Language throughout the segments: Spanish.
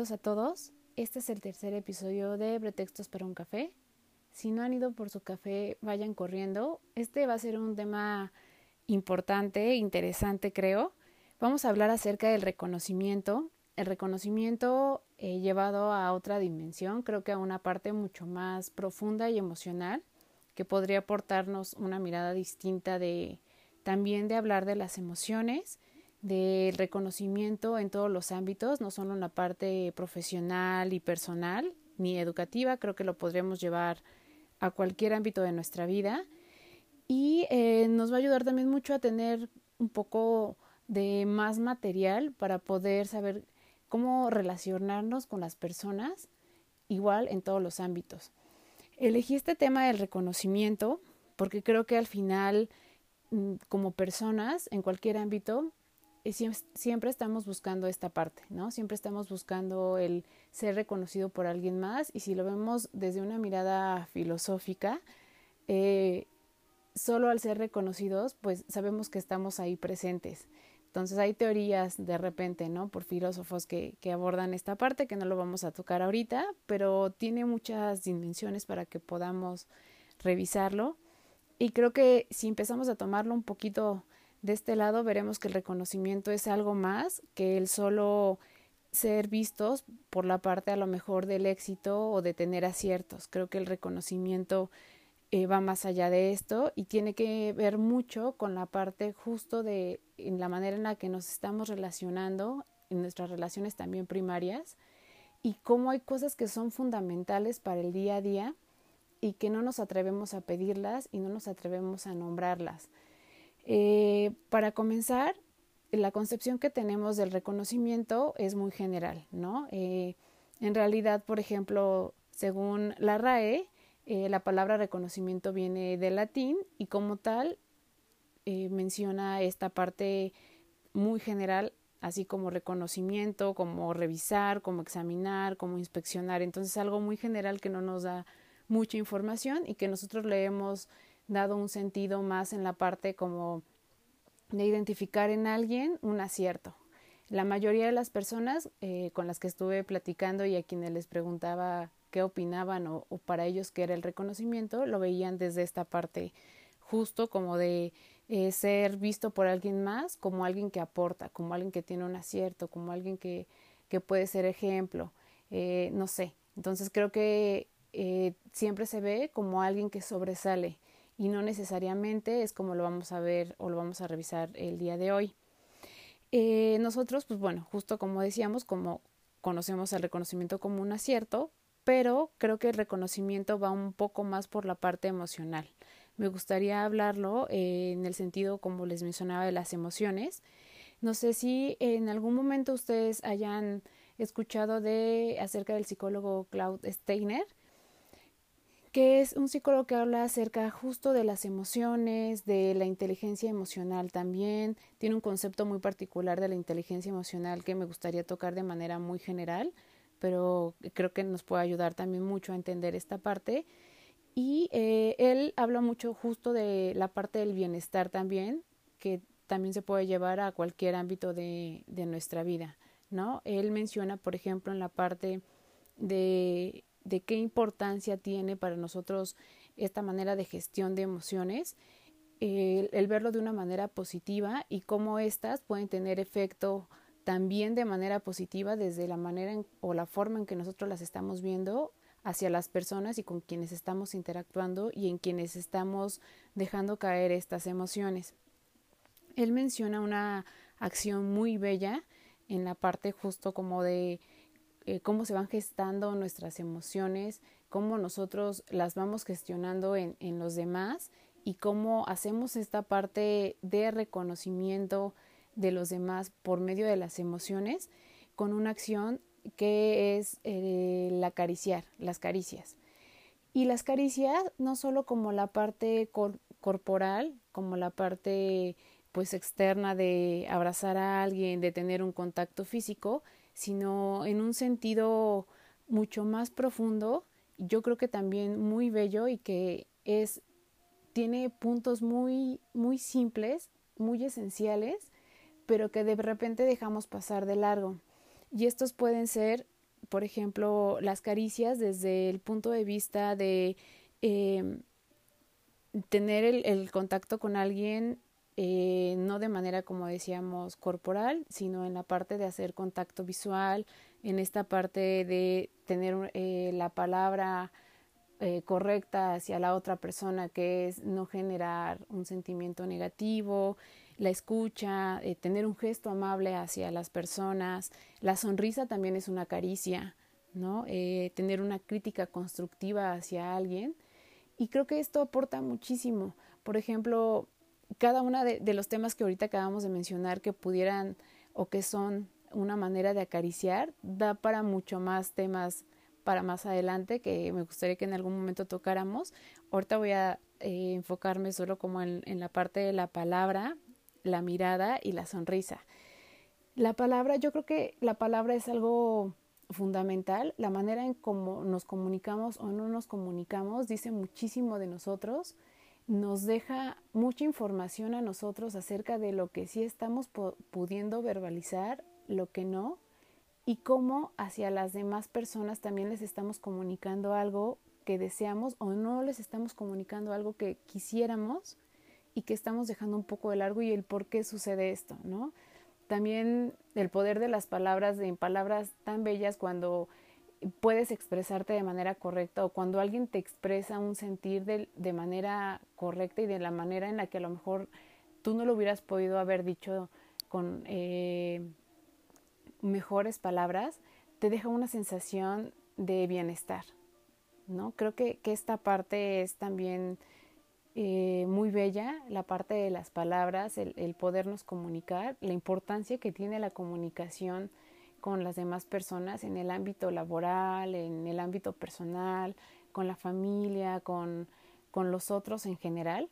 Bienvenidos a todos. Este es el tercer episodio de Pretextos para un café. Si no han ido por su café, vayan corriendo. Este va a ser un tema importante, interesante creo. Vamos a hablar acerca del reconocimiento. El reconocimiento eh, llevado a otra dimensión, creo que a una parte mucho más profunda y emocional, que podría aportarnos una mirada distinta de también de hablar de las emociones, del reconocimiento en todos los ámbitos, no solo en la parte profesional y personal ni educativa, creo que lo podríamos llevar a cualquier ámbito de nuestra vida y eh, nos va a ayudar también mucho a tener un poco de más material para poder saber cómo relacionarnos con las personas igual en todos los ámbitos. Elegí este tema del reconocimiento porque creo que al final mm, como personas en cualquier ámbito siempre estamos buscando esta parte, ¿no? Siempre estamos buscando el ser reconocido por alguien más y si lo vemos desde una mirada filosófica, eh, solo al ser reconocidos, pues sabemos que estamos ahí presentes. Entonces hay teorías de repente, ¿no? Por filósofos que, que abordan esta parte, que no lo vamos a tocar ahorita, pero tiene muchas dimensiones para que podamos revisarlo. Y creo que si empezamos a tomarlo un poquito de este lado veremos que el reconocimiento es algo más que el solo ser vistos por la parte a lo mejor del éxito o de tener aciertos. Creo que el reconocimiento eh, va más allá de esto y tiene que ver mucho con la parte justo de en la manera en la que nos estamos relacionando en nuestras relaciones también primarias y cómo hay cosas que son fundamentales para el día a día y que no nos atrevemos a pedirlas y no nos atrevemos a nombrarlas. Eh, para comenzar, la concepción que tenemos del reconocimiento es muy general, ¿no? Eh, en realidad, por ejemplo, según la RAE, eh, la palabra reconocimiento viene del latín y como tal menciona esta parte muy general, así como reconocimiento, como revisar, como examinar, como inspeccionar. Entonces, algo muy general que no nos da mucha información y que nosotros leemos dado un sentido más en la parte como de identificar en alguien un acierto. La mayoría de las personas eh, con las que estuve platicando y a quienes les preguntaba qué opinaban o, para ellos qué era el reconocimiento, lo veían desde esta parte justo como de eh, ser visto por alguien más como alguien que aporta, como alguien que tiene un acierto, como alguien que, que puede ser ejemplo, eh, no sé. Entonces creo que siempre se ve como alguien que sobresale y no necesariamente es como lo vamos a ver o lo vamos a revisar el día de hoy. Eh, nosotros, pues bueno, justo como decíamos, como conocemos el reconocimiento como un acierto, pero creo que el reconocimiento va un poco más por la parte emocional. Me gustaría hablarlo eh, en el sentido, como les mencionaba, de las emociones. No sé si en algún momento ustedes hayan escuchado de acerca del psicólogo Claude Steiner que es un psicólogo que habla acerca justo de las emociones, de la inteligencia emocional también. Tiene un concepto muy particular de la inteligencia emocional que me gustaría tocar de manera muy general, pero creo que nos puede ayudar también mucho a entender esta parte. Y eh, él habla mucho justo de la parte del bienestar también, que también se puede llevar a cualquier ámbito de, de nuestra vida, ¿no? Él menciona, por ejemplo, en la parte de de qué importancia tiene para nosotros esta manera de gestión de emociones, el, verlo de una manera positiva y cómo éstas pueden tener efecto también de manera positiva desde la manera o la forma en que nosotros las estamos viendo hacia las personas y con quienes estamos interactuando y en quienes estamos dejando caer estas emociones. Él menciona una acción muy bella en la parte justo como de eh, cómo se van gestando nuestras emociones, cómo nosotros las vamos gestionando en, en los demás y cómo hacemos esta parte de reconocimiento de los demás por medio de las emociones con una acción que es eh, el acariciar, las caricias. Y las caricias no solo como la parte corporal, como la parte pues externa de abrazar a alguien, de tener un contacto físico, sino en un sentido mucho más profundo, yo creo que también muy bello y que es tiene puntos muy muy simples, muy esenciales, pero que de repente dejamos pasar de largo. Y estos pueden ser, por ejemplo, las caricias desde el punto de vista de em, tener el, contacto con alguien, eh, no de manera, como decíamos, corporal, sino en la parte de hacer contacto visual, en esta parte de tener eh, la palabra eh, correcta hacia la otra persona, que es no generar un sentimiento negativo, la escucha, eh, tener un gesto amable hacia las personas, la sonrisa también es una caricia, ¿no? Tener una crítica constructiva hacia alguien. Y creo que esto aporta muchísimo. Por ejemplo, cada uno de, los temas que ahorita acabamos de mencionar que pudieran o que son una manera de acariciar, da para mucho más temas para más adelante que me gustaría que en algún momento tocáramos. Ahorita voy a eh, enfocarme solo como en, en, la parte de la palabra la mirada y la sonrisa. La palabra, yo creo que la palabra es algo fundamental. La manera en cómo nos comunicamos o no nos comunicamos dice muchísimo de nosotros. Nos deja mucha información a nosotros acerca de lo que sí estamos pudiendo verbalizar, lo que no, y cómo hacia las demás personas también les estamos comunicando algo que deseamos o no les estamos comunicando algo que quisiéramos y que estamos dejando un poco de largo y el por qué sucede esto, ¿no? También el poder de las palabras, en palabras tan bellas cuando puedes expresarte de manera correcta o cuando alguien te expresa un sentir de, de manera correcta y de la manera en la que a lo mejor tú no lo hubieras podido haber dicho con eh, mejores palabras, te deja una sensación de bienestar, ¿no? Creo que, que esta parte es también eh, muy bella, la parte de las palabras, el, el, podernos comunicar, la importancia que tiene la comunicación con las demás personas en el ámbito laboral, en el ámbito personal, con la familia, con, con los otros en general.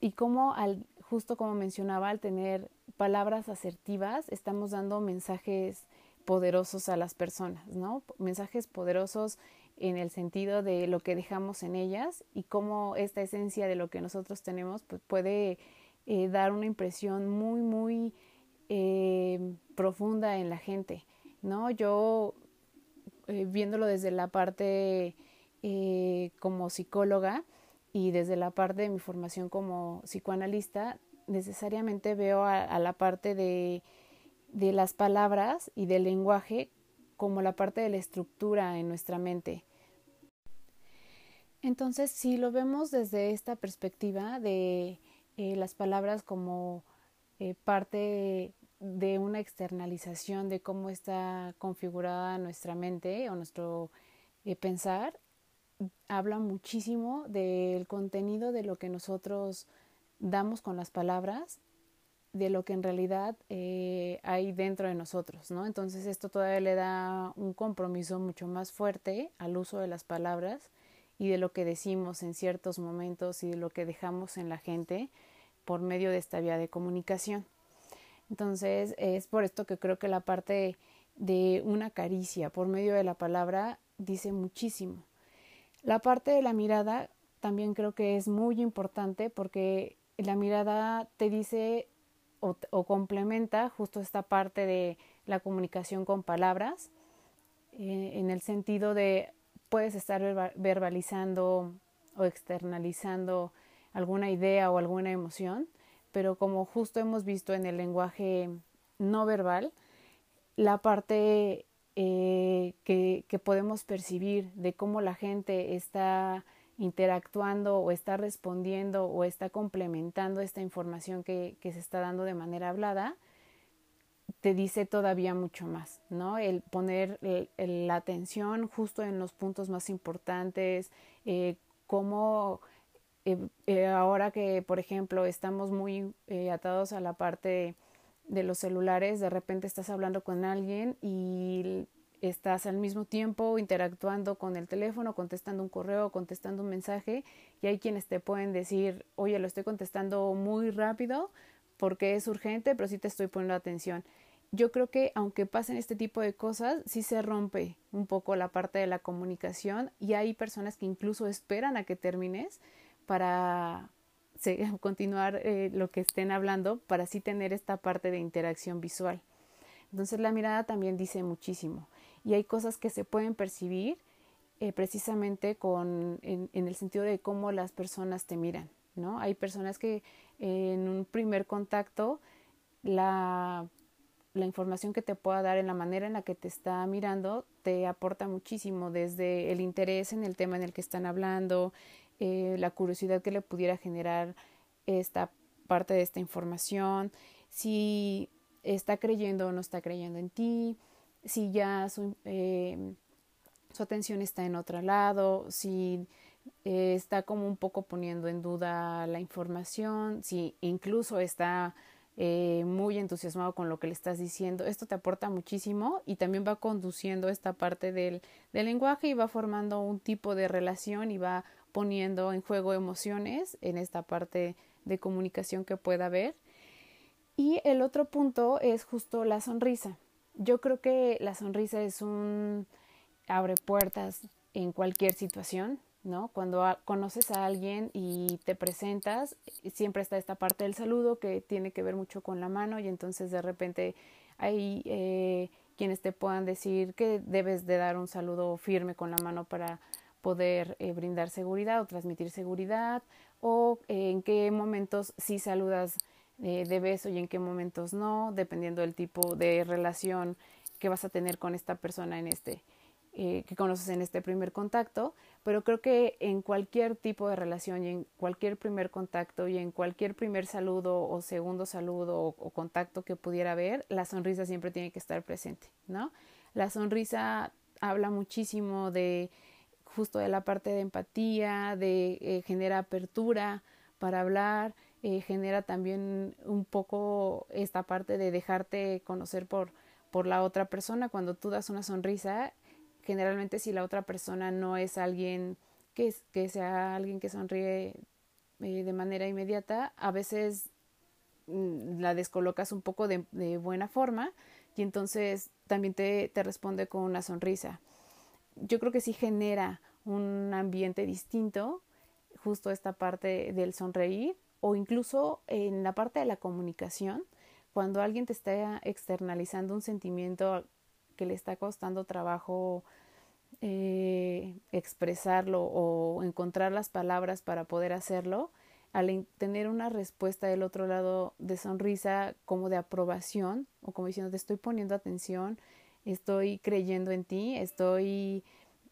Y cómo, al, justo como mencionaba, al tener palabras asertivas, estamos dando mensajes poderosos a las personas, ¿no? Mensajes poderosos en el sentido de lo que dejamos en ellas y cómo esta esencia de lo que nosotros tenemos pues, puede eh, dar una impresión muy, muy eh, profunda en la gente, ¿no? Yo, eh, viéndolo desde la parte como psicóloga y desde la parte de mi formación como psicoanalista, necesariamente veo a, la parte de, las palabras y del lenguaje como la parte de la estructura en nuestra mente. Entonces, si lo vemos desde esta perspectiva de eh, las palabras como eh, parte de una externalización de cómo está configurada nuestra mente o nuestro eh, pensar, habla muchísimo del contenido de lo que nosotros damos con las palabras, de lo que en realidad hay dentro de nosotros, ¿no? Entonces esto todavía le da un compromiso mucho más fuerte al uso de las palabras y de lo que decimos en ciertos momentos y de lo que dejamos en la gente por medio de esta vía de comunicación. Entonces es por esto que creo que la parte de una caricia por medio de la palabra dice muchísimo. La parte de la mirada también creo que es muy importante porque la mirada te dice o, complementa justo esta parte de la comunicación con palabras eh, en el sentido de puedes estar verbalizando o externalizando alguna idea o alguna emoción, pero como justo hemos visto en el lenguaje no verbal, la parte eh, que, podemos percibir de cómo la gente está interactuando o está respondiendo o está complementando esta información que, se está dando de manera hablada, te dice todavía mucho más, ¿no? El poner la atención justo en los puntos más importantes, eh, como eh, eh, ahora que, por ejemplo, estamos muy atados a la parte de los celulares, de repente estás hablando con alguien y estás al mismo tiempo interactuando con el teléfono, contestando un correo, contestando un mensaje y hay quienes te pueden decir, oye, lo estoy contestando muy rápido porque es urgente, pero sí te estoy poniendo atención. Yo creo que aunque pasen este tipo de cosas, sí se rompe un poco la parte de la comunicación y hay personas que incluso esperan a que termines para continuar eh, lo que estén hablando, para así tener esta parte de interacción visual. Entonces la mirada también dice muchísimo y hay cosas que se pueden percibir eh, precisamente con, en, el sentido de cómo las personas te miran, ¿no? Hay personas que en un primer contacto la, la información que te pueda dar en la manera en la que te está mirando te aporta muchísimo, desde el interés en el tema en el que están hablando, eh, la curiosidad que le pudiera generar esta parte de esta información, si está creyendo o no está creyendo en ti, si ya su, eh, atención está en otro lado, si eh, está como un poco poniendo en duda la información, si incluso está eh, muy entusiasmado con lo que le estás diciendo. Esto te aporta muchísimo y también va conduciendo esta parte del, del lenguaje y va formando un tipo de relación y va poniendo en juego emociones en esta parte de comunicación que pueda haber. Y el otro punto es justo la sonrisa yo creo que la sonrisa es un abre puertas en cualquier situación, ¿no? Cuando conoces a alguien y te presentas, siempre está esta parte del saludo que tiene que ver mucho con la mano y entonces de repente hay eh, quienes te puedan decir que debes de dar un saludo firme con la mano para poder eh, brindar seguridad o transmitir seguridad o en qué momentos sí saludas eh, de beso y en qué momentos no, dependiendo del tipo de relación que vas a tener con esta persona en este, eh, que conoces en este primer contacto, pero creo que en cualquier tipo de relación y en cualquier primer contacto y en cualquier primer saludo o segundo saludo o, o contacto que pudiera haber, la sonrisa siempre tiene que estar presente, ¿no? La sonrisa habla muchísimo de justo de la parte de empatía, de eh, genera apertura para hablar, eh, genera también un poco esta parte de dejarte conocer por, por la otra persona. Cuando tú das una sonrisa, generalmente si la otra persona no es alguien que, que sea alguien que sonríe eh, de manera inmediata, a veces mm, la descolocas un poco de, de, buena forma y entonces también te, te responde con una sonrisa. Yo creo que sí genera un ambiente distinto, justo esta parte del sonreír o incluso en la parte de la comunicación, cuando alguien te está externalizando un sentimiento que le está costando trabajo eh, expresarlo o encontrar las palabras para poder hacerlo, al tener una respuesta del otro lado de sonrisa como de aprobación o como diciendo te estoy poniendo atención, estoy creyendo en ti, estoy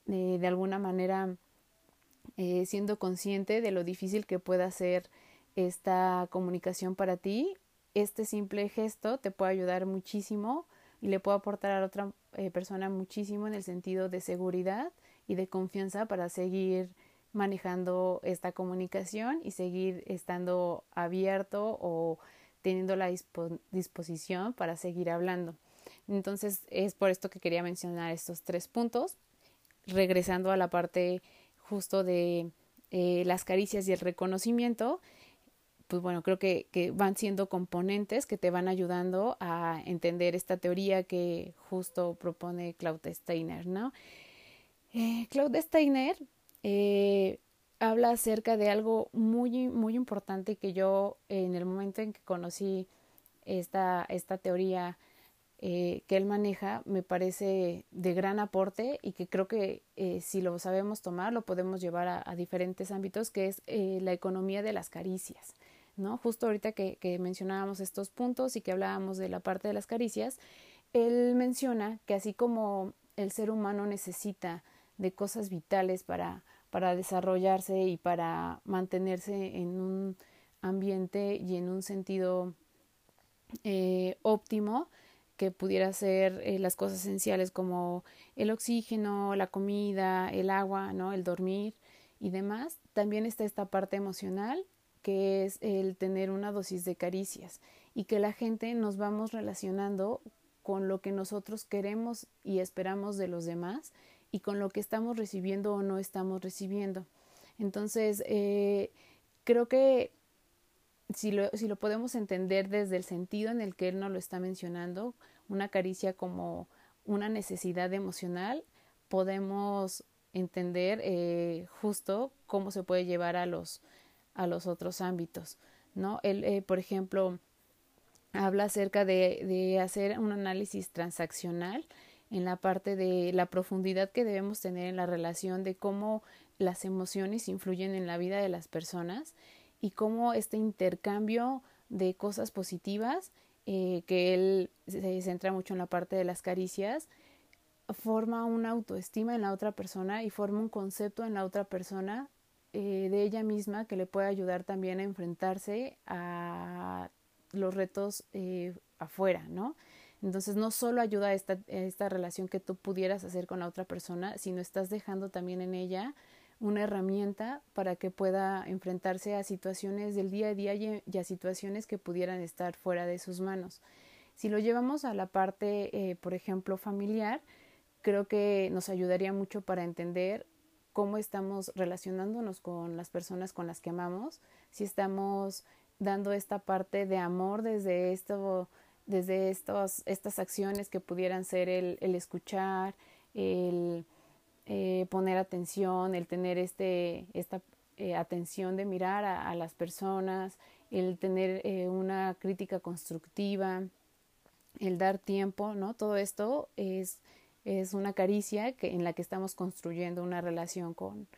eh, de alguna manera eh, siendo consciente de lo difícil que pueda ser esta comunicación para ti, este simple gesto te puede ayudar muchísimo y le puede aportar a otra eh, persona muchísimo en el sentido de seguridad y de confianza para seguir manejando esta comunicación y seguir estando abierto o teniendo la disposición para seguir hablando. Entonces es por esto que quería mencionar estos tres puntos, regresando a la parte justo de eh, las caricias y el reconocimiento pues bueno, creo que, van siendo componentes que te van ayudando a entender esta teoría que justo propone Claude Steiner, ¿no? Eh, Claude Steiner eh, habla acerca de algo muy, muy importante que yo en el momento en que conocí esta, esta teoría eh, que él maneja me parece de gran aporte y que creo que eh, si lo sabemos tomar lo podemos llevar a, a diferentes ámbitos, que es eh, la economía de las caricias. ¿no? Justo ahorita que, mencionábamos estos puntos y que hablábamos de la parte de las caricias, él menciona que así como el ser humano necesita de cosas vitales para, para desarrollarse y para mantenerse en un ambiente y en un sentido eh, óptimo, que pudiera ser eh, las cosas esenciales como el oxígeno, la comida, el agua, ¿no? el dormir y demás. También está esta parte emocional que es el tener una dosis de caricias y que la gente nos vamos relacionando con lo que nosotros queremos y esperamos de los demás y con lo que estamos recibiendo o no estamos recibiendo. Entonces, eh, creo que si lo, si lo podemos entender desde el sentido en el que él nos lo está mencionando, una caricia como una necesidad emocional, podemos entender eh, justo cómo se puede llevar a los, a los otros ámbitos. ¿no? Él, eh, por ejemplo, habla acerca de, de hacer un análisis transaccional en la parte de la profundidad que debemos tener en la relación de cómo las emociones influyen en la vida de las personas y cómo este intercambio de cosas positivas, eh, que él se centra mucho en la parte de las caricias, forma una autoestima en la otra persona y forma un concepto en la otra persona eh, de ella misma que le puede ayudar también a enfrentarse a los retos eh, afuera, ¿no? Entonces no solo ayuda a esta, esta relación que tú pudieras hacer con la otra persona, sino estás dejando también en ella una herramienta para que pueda enfrentarse a situaciones del día a día y, a situaciones que pudieran estar fuera de sus manos. Si lo llevamos a la parte, eh, por ejemplo, familiar, creo que nos ayudaría mucho para entender cómo estamos relacionándonos con las personas con las que amamos, si estamos dando esta parte de amor desde esto, desde estos, estas acciones que pudieran ser el, el escuchar, el eh, poner atención, el tener este, esta eh, atención de mirar a, las personas, el tener eh, una crítica constructiva, el dar tiempo, ¿no? Todo esto es, es una caricia que, en la que estamos construyendo una relación con,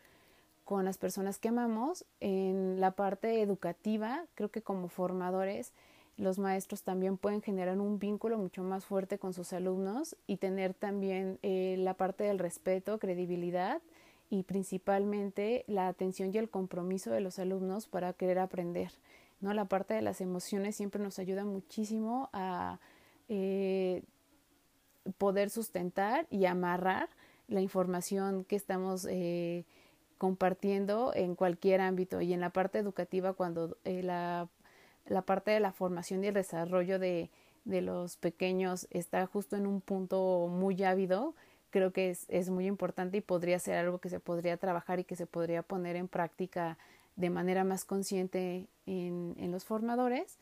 con las personas que amamos. En la parte educativa, creo que como formadores, los maestros también pueden generar un vínculo mucho más fuerte con sus alumnos y tener también eh, la parte del respeto, credibilidad y principalmente la atención y el compromiso de los alumnos para querer aprender. ¿no? La parte de las emociones siempre nos ayuda muchísimo a eh, poder sustentar y amarrar la información que estamos eh, compartiendo en cualquier ámbito y en la parte educativa cuando la la parte de la formación y el desarrollo de, de los pequeños está justo en un punto muy ávido, creo que es, es, muy importante y podría ser algo que se podría trabajar y que se podría poner en práctica de manera más consciente en, en los formadores.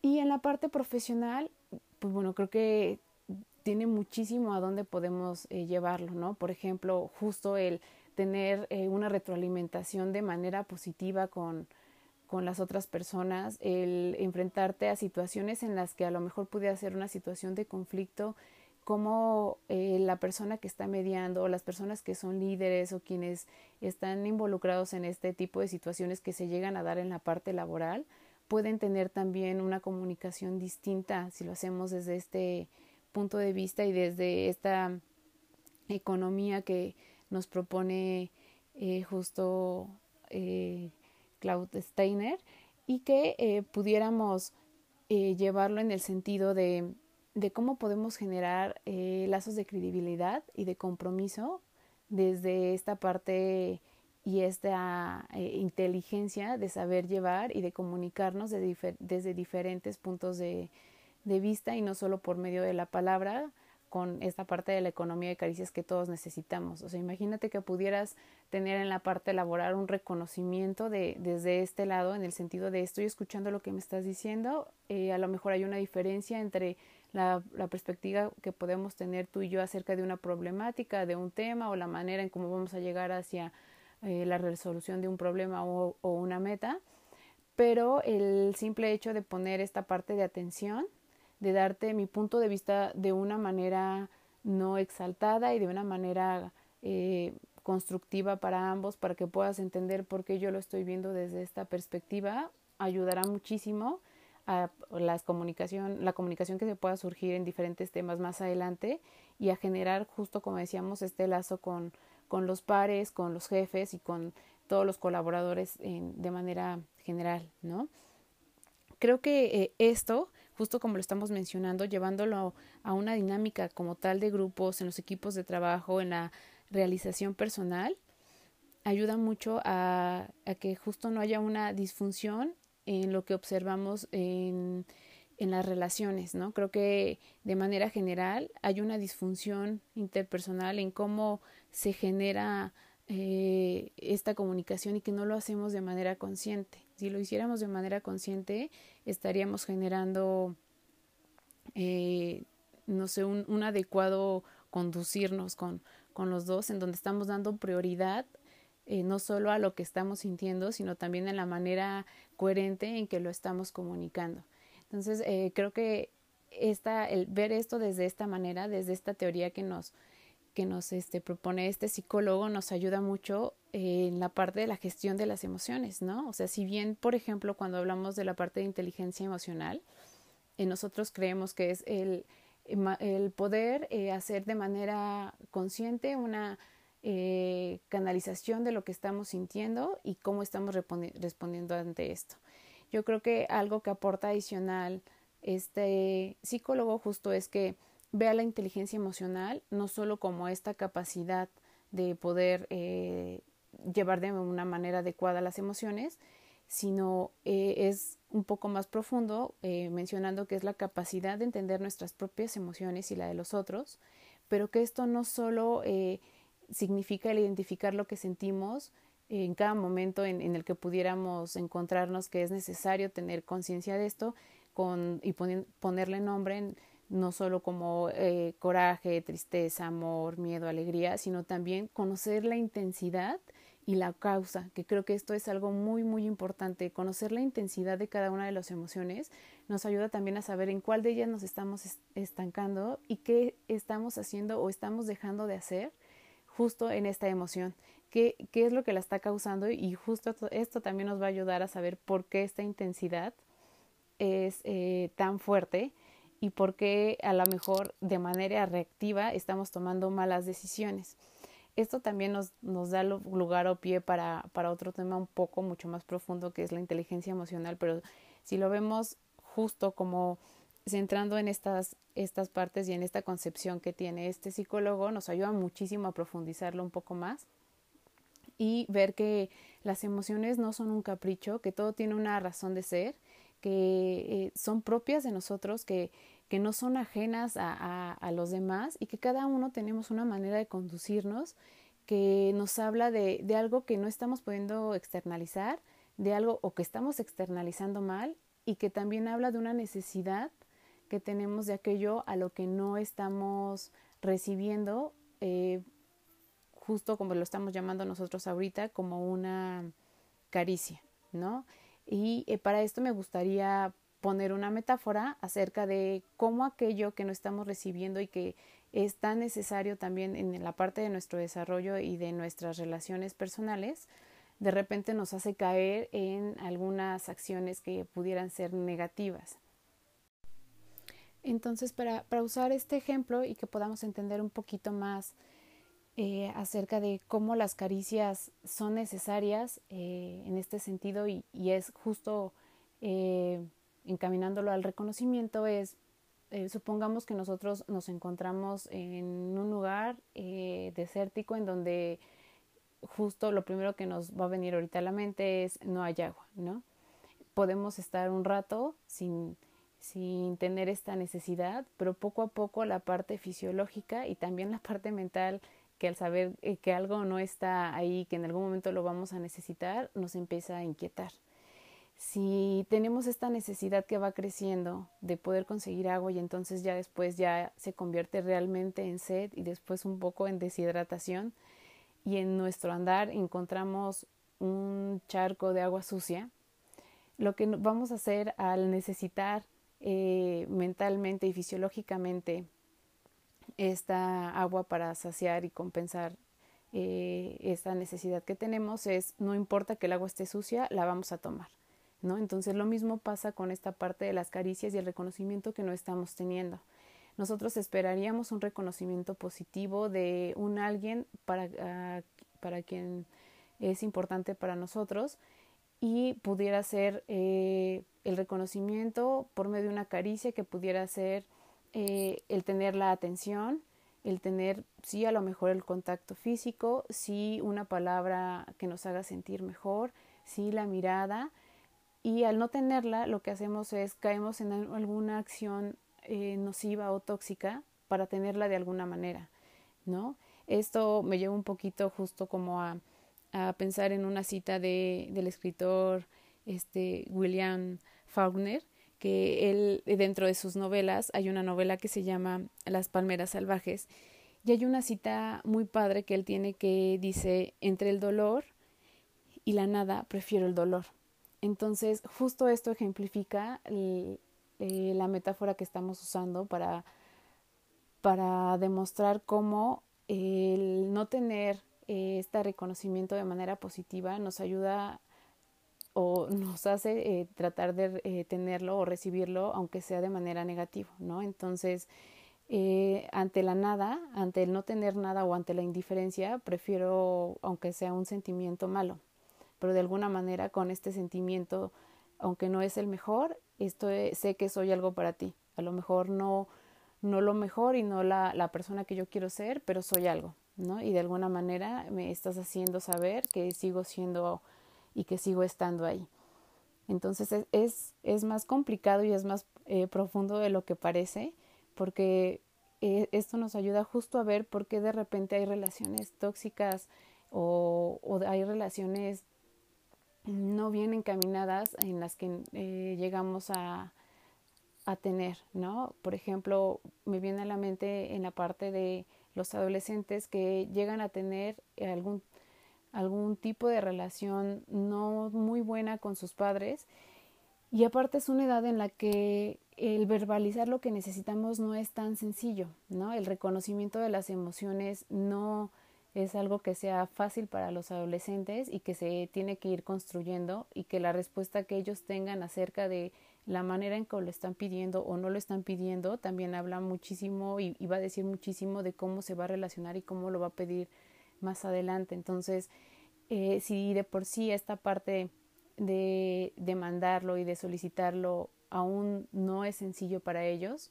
Y en la parte profesional, pues bueno, creo que tiene muchísimo a dónde podemos eh, llevarlo, ¿no? Por ejemplo, justo el tener eh, una retroalimentación de manera positiva con, con las otras personas, el enfrentarte a situaciones en las que a lo mejor pudiera ser una situación de conflicto, como eh, la persona que está mediando o las personas que son líderes o quienes están involucrados en este tipo de situaciones que se llegan a dar en la parte laboral, pueden tener también una comunicación distinta si lo hacemos desde este punto de vista y desde esta economía que nos propone eh, justo eh, Claude Steiner y que eh, pudiéramos eh, llevarlo en el sentido de, cómo podemos generar eh, lazos de credibilidad y de compromiso desde esta parte y esta inteligencia de saber llevar y de comunicarnos desde diferentes puntos de, de vista y no solo por medio de la palabra, con esta parte de la economía de caricias que todos necesitamos. O sea, imagínate que pudieras tener en la parte laboral un reconocimiento de, desde este lado, en el sentido de estoy escuchando lo que me estás diciendo, eh, a lo mejor hay una diferencia entre la, perspectiva que podemos tener tú y yo acerca de una problemática, de un tema o la manera en cómo vamos a llegar hacia eh, la resolución de un problema o una meta, pero el simple hecho de poner esta parte de atención de darte mi punto de vista de una manera no exaltada y de una manera eh, constructiva para ambos, para que puedas entender por qué yo lo estoy viendo desde esta perspectiva, ayudará muchísimo a las comunicación, la comunicación que se pueda surgir en diferentes temas más adelante y a generar justo como decíamos este lazo con, con los pares, con los jefes y con todos los colaboradores de manera general, ¿no? Creo que eh, esto justo como lo estamos mencionando, llevándolo a una dinámica como tal de grupos, en los equipos de trabajo, en la realización personal, ayuda mucho a, que justo no haya una disfunción en lo que observamos en, en las relaciones, ¿no? Creo que de manera general hay una disfunción interpersonal en cómo se genera eh, esta comunicación y que no lo hacemos de manera consciente. Si lo hiciéramos de manera consciente, estaríamos generando, eh, no sé, un, adecuado conducirnos con, con los dos, en donde estamos dando prioridad eh, no solo a lo que estamos sintiendo, sino también en la manera coherente en que lo estamos comunicando. Entonces, eh, creo que esta, el ver esto desde esta manera, desde esta teoría que nos, que nos este, propone este psicólogo, nos ayuda mucho en la parte de la gestión de las emociones, ¿no? O sea, si bien, por ejemplo, cuando hablamos de la parte de inteligencia emocional, eh, nosotros creemos que es el, el poder eh, hacer de manera consciente una eh, canalización de lo que estamos sintiendo y cómo estamos respondiendo ante esto. Yo creo que algo que aporta adicional este psicólogo justo es que vea la inteligencia emocional no solo como esta capacidad de poder eh, llevar de una manera adecuada las emociones, sino eh, es un poco más profundo, eh, mencionando que es la capacidad de entender nuestras propias emociones y la de los otros, pero que esto no solo significa el identificar lo que sentimos en cada momento en, en, el que pudiéramos encontrarnos que es necesario tener conciencia de esto con, y poner, ponerle nombre, no solo como eh, coraje, tristeza, amor, miedo, alegría, sino también conocer la intensidad y la causa, que creo que esto es algo muy, muy importante. Conocer la intensidad de cada una de las emociones nos ayuda también a saber en cuál de ellas nos estamos estancando y qué estamos haciendo o estamos dejando de hacer justo en esta emoción. ¿Qué, qué es lo que la está causando? Y justo esto también nos va a ayudar a saber por qué esta intensidad es eh, tan fuerte y por qué a lo mejor de manera reactiva estamos tomando malas decisiones. Esto también nos, nos da lugar o pie para, para otro tema un poco mucho más profundo que es la inteligencia emocional, pero si lo vemos justo como centrando en estas, estas partes y en esta concepción que tiene este psicólogo, nos ayuda muchísimo a profundizarlo un poco más y ver que las emociones no son un capricho, que todo tiene una razón de ser, que eh, son propias de nosotros, que que no son ajenas a, a, los demás y que cada uno tenemos una manera de conducirnos que nos habla de, de algo que no estamos pudiendo externalizar, de algo o que estamos externalizando mal y que también habla de una necesidad que tenemos de aquello a lo que no estamos recibiendo, eh, justo como lo estamos llamando nosotros ahorita, como una caricia, ¿no? Y eh, para esto me gustaría poner una metáfora acerca de cómo aquello que no estamos recibiendo y que es tan necesario también en la parte de nuestro desarrollo y de nuestras relaciones personales, de repente nos hace caer en algunas acciones que pudieran ser negativas. Entonces, para, para usar este ejemplo y que podamos entender un poquito más eh, acerca de cómo las caricias son necesarias eh, en este sentido y, es justo eh, encaminándolo al reconocimiento es, supongamos que nosotros nos encontramos en un lugar desértico en donde justo lo primero que nos va a venir ahorita a la mente es no hay agua, ¿no? Podemos estar un rato sin, sin tener esta necesidad, pero poco a poco la parte fisiológica y también la parte mental que al saber eh, que algo no está ahí, que en algún momento lo vamos a necesitar, nos empieza a inquietar. Si tenemos esta necesidad que va creciendo de poder conseguir agua y entonces ya después ya se convierte realmente en sed y después un poco en deshidratación y en nuestro andar encontramos un charco de agua sucia, lo que vamos a hacer al necesitar eh, mentalmente y fisiológicamente esta agua para saciar y compensar eh, esta necesidad que tenemos es no importa que el agua esté sucia, la vamos a tomar. ¿no? Entonces lo mismo pasa con esta parte de las caricias y el reconocimiento que no estamos teniendo. Nosotros esperaríamos un reconocimiento positivo de un alguien para, uh, para quien es importante para nosotros y pudiera ser eh, el reconocimiento por medio de una caricia que pudiera ser eh, el tener la atención, el tener, sí, a lo mejor el contacto físico, sí, una palabra que nos haga sentir mejor, sí, la mirada. Y al no tenerla, lo que hacemos es caemos en alguna acción eh, nociva o tóxica para tenerla de alguna manera, ¿no? Esto me lleva un poquito justo como a, a pensar en una cita de, del escritor este, William Faulkner, que él dentro de sus novelas hay una novela que se llama Las palmeras salvajes y hay una cita muy padre que él tiene que dice entre el dolor y la nada prefiero el dolor. Entonces justo esto ejemplifica eh, la metáfora que estamos usando para, para demostrar cómo el no tener eh, este reconocimiento de manera positiva nos ayuda o nos hace eh, tratar de eh, tenerlo o recibirlo aunque sea de manera negativa, ¿no? Entonces, eh, ante la nada, ante el no tener nada o ante la indiferencia, prefiero aunque sea un sentimiento malo, pero de alguna manera con este sentimiento, aunque no es el mejor, esto sé que soy algo para ti. A lo mejor no, no lo mejor y no la, la persona que yo quiero ser, pero soy algo, ¿no? Y de alguna manera me estás haciendo saber que sigo siendo y que sigo estando ahí. Entonces es, es, más complicado y es más eh, profundo de lo que parece, porque eh, esto nos ayuda justo a ver por qué de repente hay relaciones tóxicas o, hay relaciones no bien encaminadas en las que eh, llegamos a, a tener, ¿no? Por ejemplo, me viene a la mente en la parte de los adolescentes que llegan a tener algún algún tipo de relación no muy buena con sus padres. Y aparte es una edad en la que el verbalizar lo que necesitamos no es tan sencillo, ¿no? El reconocimiento de las emociones no es algo que sea fácil para los adolescentes y que se tiene que ir construyendo y que la respuesta que ellos tengan acerca de la manera en que lo están pidiendo o no lo están pidiendo también habla muchísimo y, y va a decir muchísimo de cómo se va a relacionar y cómo lo va a pedir más adelante. Entonces, eh, si de por sí esta parte de demandarlo y de solicitarlo aún no es sencillo para ellos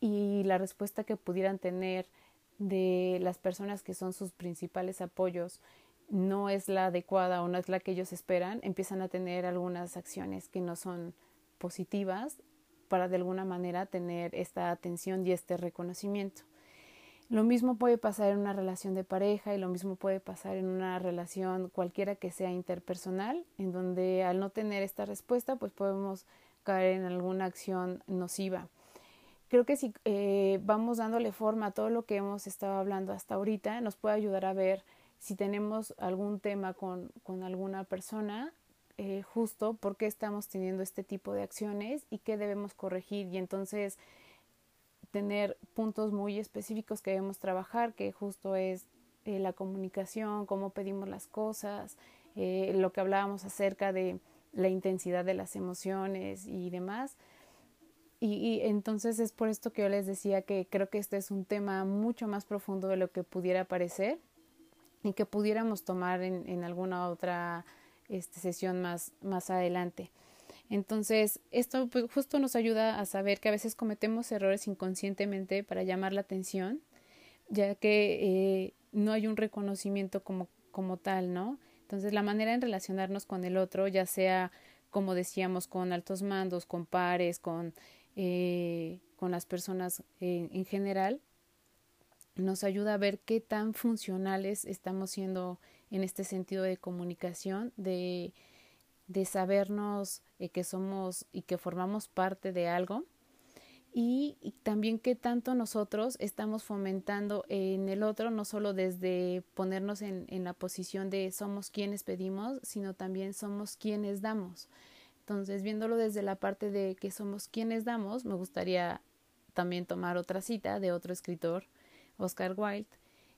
y la respuesta que pudieran tener de las personas que son sus principales apoyos no es la adecuada o no es la que ellos esperan, empiezan a tener algunas acciones que no son positivas para de alguna manera tener esta atención y este reconocimiento. Lo mismo puede pasar en una relación de pareja y lo mismo puede pasar en una relación cualquiera que sea interpersonal, en donde al no tener esta respuesta, pues podemos caer en alguna acción nociva. Creo que si eh, vamos dándole forma a todo lo que hemos estado hablando hasta ahorita, nos puede ayudar a ver si tenemos algún tema con, con alguna persona, eh, justo por qué estamos teniendo este tipo de acciones y qué debemos corregir. Y entonces tener puntos muy específicos que debemos trabajar, que justo es eh, la comunicación, cómo pedimos las cosas, eh, lo que hablábamos acerca de la intensidad de las emociones y demás. Y, entonces es por esto que yo les decía que creo que este es un tema mucho más profundo de lo que pudiera parecer y que pudiéramos tomar en, en alguna otra este, sesión más, más adelante. Entonces, esto pues, justo nos ayuda a saber que a veces cometemos errores inconscientemente para llamar la atención, ya que eh, no hay un reconocimiento como, como tal, ¿no? Entonces, la manera en relacionarnos con el otro, ya sea, como decíamos, con altos mandos, con pares, con, eh, con las personas en general, nos ayuda a ver qué tan funcionales estamos siendo en este sentido de comunicación, de de sabernos eh, que somos y que formamos parte de algo y, también qué tanto nosotros estamos fomentando en el otro, no solo desde ponernos en, en la posición de somos quienes pedimos, sino también somos quienes damos. Entonces, viéndolo desde la parte de que somos quienes damos, me gustaría también tomar otra cita de otro escritor, Oscar Wilde,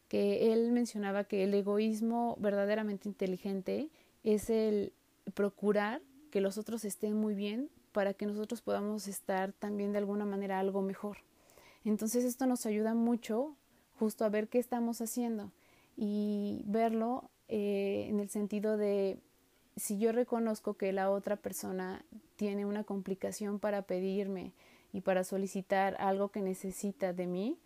que él mencionaba que el egoísmo verdaderamente inteligente es el procurar que los otros estén muy bien para que nosotros podamos estar también de alguna manera algo mejor. Entonces esto nos ayuda mucho justo a ver qué estamos haciendo y verlo eh, en el sentido de si yo reconozco que la otra persona tiene una complicación para pedirme y para solicitar algo que necesita de mí,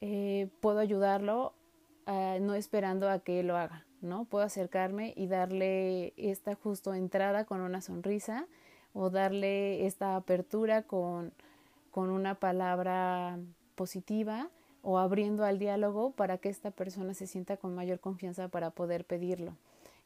eh, puedo ayudarlo uh, no esperando a que él lo haga, ¿no? Puedo acercarme y darle esta justo entrada con una sonrisa o darle esta apertura con, con una palabra positiva o abriendo al diálogo para que esta persona se sienta con mayor confianza para poder pedirlo.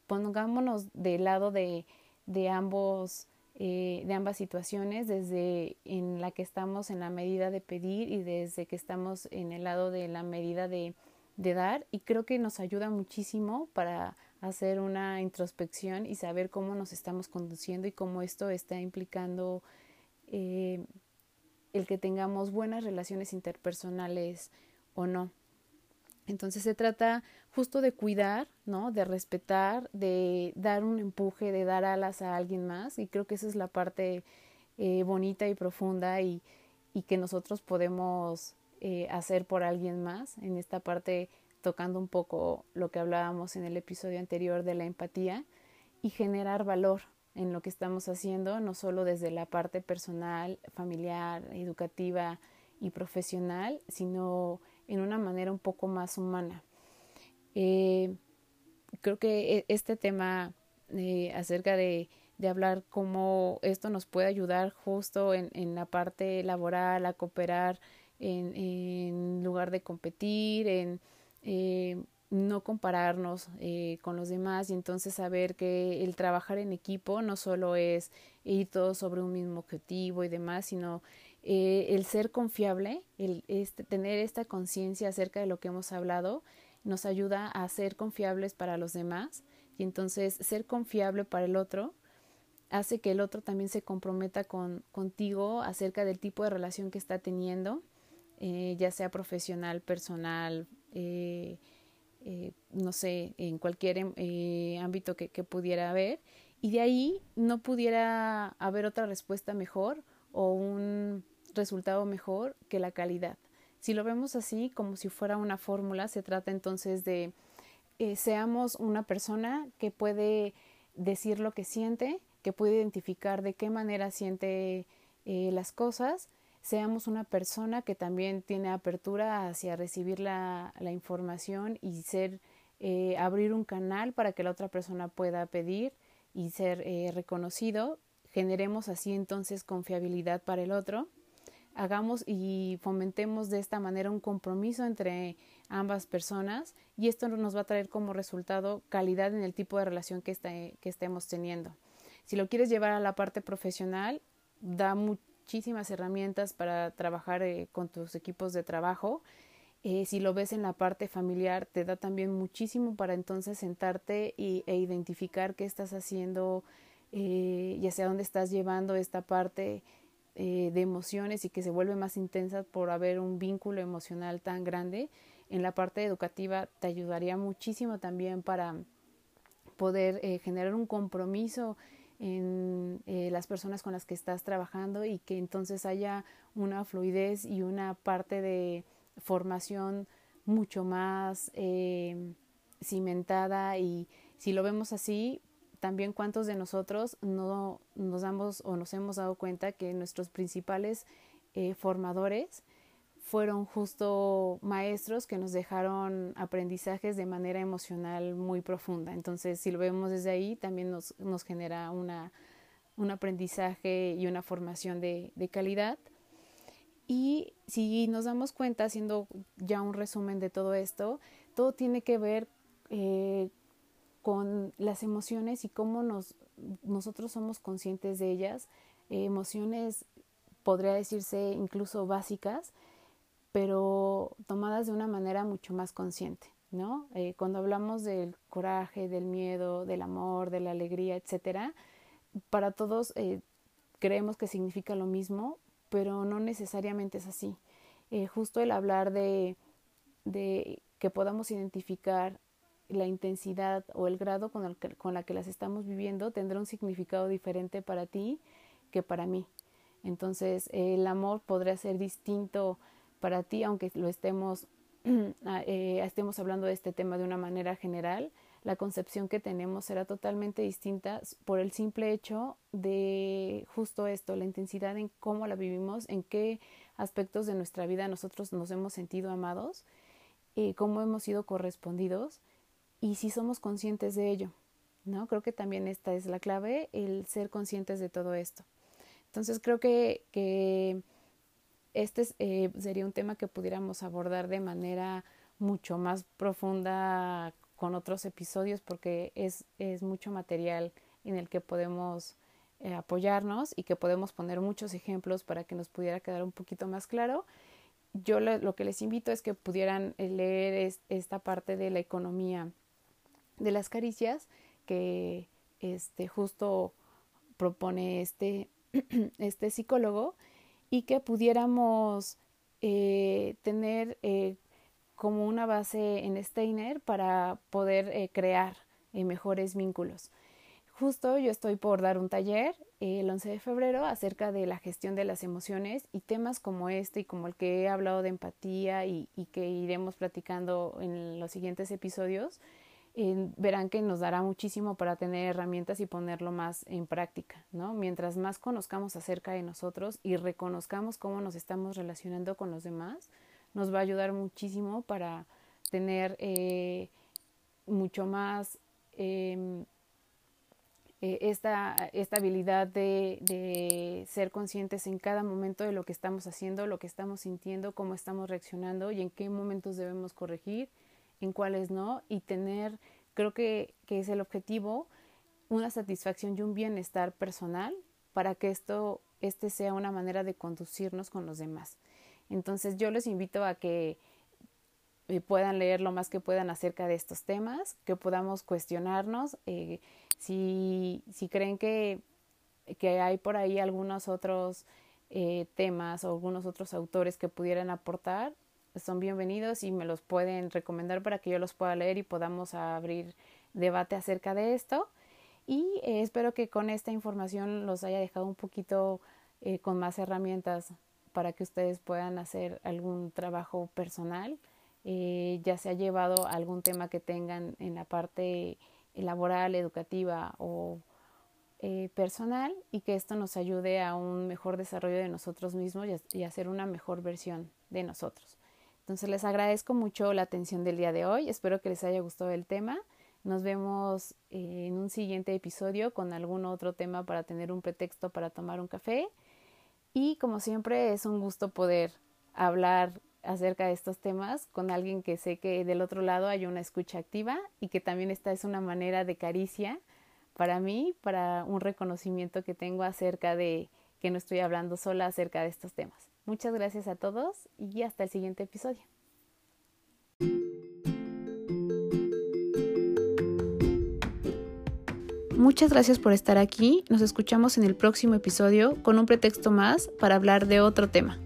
Pongámonos del lado de, de ambos eh, de ambas situaciones, desde en la que estamos en la medida de pedir y desde que estamos en el lado de la medida de, de dar. Y creo que nos ayuda muchísimo para hacer una introspección y saber cómo nos estamos conduciendo y cómo esto está implicando eh, el que tengamos buenas relaciones interpersonales o no. Entonces se trata justo de cuidar, ¿no? De respetar, de dar un empuje, de dar alas a alguien más. Y creo que esa es la parte eh, bonita y profunda y, y, que nosotros podemos eh, hacer por alguien más. En esta parte tocando un poco lo que hablábamos en el episodio anterior de la empatía y generar valor en lo que estamos haciendo, no solo desde la parte personal, familiar, educativa y profesional, sino en una manera un poco más humana. Eh, creo que e, este tema eh, acerca de, de, hablar cómo esto nos puede ayudar justo en, en la parte laboral, a cooperar en, lugar de competir, en eh, no compararnos eh, con los demás. Y entonces saber que el trabajar en equipo no solo es ir todos sobre un mismo objetivo y demás, sino eh, el ser confiable, el este, tener esta conciencia acerca de lo que hemos hablado, nos ayuda a ser confiables para los demás. Y entonces ser confiable para el otro hace que el otro también se comprometa con, contigo acerca del tipo de relación que está teniendo, eh, ya sea profesional, personal, eh, eh, no sé, en cualquier ámbito que, pudiera haber, y de ahí no pudiera haber otra respuesta mejor o un resultado mejor que la calidad. Si lo vemos así, como si fuera una fórmula, se trata entonces de seamos una persona que puede decir lo que siente, que puede identificar de qué manera siente las cosas, seamos una persona que también tiene apertura hacia recibir la, la información y ser eh, abrir un canal para que la otra persona pueda pedir y ser eh, reconocido. Generemos así entonces confiabilidad para el otro hagamos y fomentemos de esta manera un compromiso entre ambas personas y esto nos va a traer como resultado calidad en el tipo de relación que, que estemos teniendo. Si lo quieres llevar a la parte profesional, da muchísimas herramientas para trabajar eh, con tus equipos de trabajo. Eh, si lo ves en la parte familiar, te da también muchísimo para entonces sentarte y, e identificar qué estás haciendo eh, y hacia dónde estás llevando esta parte eh, de emociones y que se vuelve más intensa por haber un vínculo emocional tan grande, en la parte educativa te ayudaría muchísimo también para poder eh, generar un compromiso en eh, las personas con las que estás trabajando y que entonces haya una fluidez y una parte de formación mucho más cimentada y si lo vemos así, también cuántos de nosotros no nos damos o nos hemos dado cuenta que nuestros principales eh, formadores fueron justo maestros que nos dejaron aprendizajes de manera emocional muy profunda. Entonces, si lo vemos desde ahí, también nos, nos genera una, un aprendizaje y una formación de, de calidad. Y si nos damos cuenta, haciendo ya un resumen de todo esto, todo tiene que ver eh, con las emociones y cómo nos, nosotros somos conscientes de ellas, emociones podría decirse incluso básicas, pero tomadas de una manera mucho más consciente, ¿no? Eh, cuando hablamos del coraje, del miedo, del amor, de la alegría, etcétera, para todos eh, creemos que significa lo mismo, pero no necesariamente es así. justo el hablar de, que podamos identificar la intensidad o el grado con, el con la que las estamos viviendo tendrá un significado diferente para ti que para mí. Entonces, el amor podría ser distinto para ti, aunque lo estemos, ah, eh, estemos hablando de este tema de una manera general, la concepción que tenemos será totalmente distinta por el simple hecho de justo esto, la intensidad en cómo la vivimos, en qué aspectos de nuestra vida nosotros nos hemos sentido amados, eh, cómo hemos sido correspondidos y si somos conscientes de ello. ¿no? Creo que también esta es la clave, el ser conscientes de todo esto. Entonces creo que, que este eh, sería un tema que pudiéramos abordar de manera mucho más profunda con otros episodios porque es, es mucho material en el que podemos eh, apoyarnos y que podemos poner muchos ejemplos para que nos pudiera quedar un poquito más claro. Yo lo que les invito es que pudieran eh, leer esta parte de la economía de las caricias que este justo propone este, este psicólogo y que pudiéramos eh, tener como una base en Steiner para poder eh, crear eh, mejores vínculos. Justo yo estoy por dar un taller el 11 de febrero acerca de la gestión de las emociones y temas como este y como el que he hablado de empatía y, que iremos platicando en los siguientes episodios, verán que nos dará muchísimo para tener herramientas y ponerlo más en práctica, ¿no? Mientras más conozcamos acerca de nosotros y reconozcamos cómo nos estamos relacionando con los demás, nos va a ayudar muchísimo para tener eh, mucho más em, eh, esta, habilidad de, de, ser conscientes en cada momento de lo que estamos haciendo, lo que estamos sintiendo, cómo estamos reaccionando y en qué momentos debemos corregir, en cuáles no, y tener, creo que, que es el objetivo, una satisfacción y un bienestar personal para que esto este sea una manera de conducirnos con los demás. Entonces yo les invito a que eh, puedan leer lo más que puedan acerca de estos temas, que podamos cuestionarnos eh, si, si creen que, que hay por ahí algunos otros eh, temas o algunos otros autores que pudieran aportar, son bienvenidos y me los pueden recomendar para que yo los pueda leer y podamos abrir debate acerca de esto. Y espero que con esta información los haya dejado un poquito con más herramientas para que ustedes puedan hacer algún trabajo personal, eh, ya se ha llevado algún tema que tengan en la parte laboral, educativa o eh, personal y que esto nos ayude a un mejor desarrollo de nosotros mismos y a, ser una mejor versión de nosotros. Entonces les agradezco mucho la atención del día de hoy, espero que les haya gustado el tema. Nos vemos eh, en un siguiente episodio con algún otro tema para tener un pretexto para tomar un café. Y como siempre es un gusto poder hablar acerca de estos temas con alguien que sé que del otro lado hay una escucha activa y que también esta es una manera de caricia para mí, para un reconocimiento que tengo acerca de que no estoy hablando sola acerca de estos temas. Muchas gracias a todos y hasta el siguiente episodio. Muchas gracias por estar aquí. Nos escuchamos en el próximo episodio con un pretexto más para hablar de otro tema.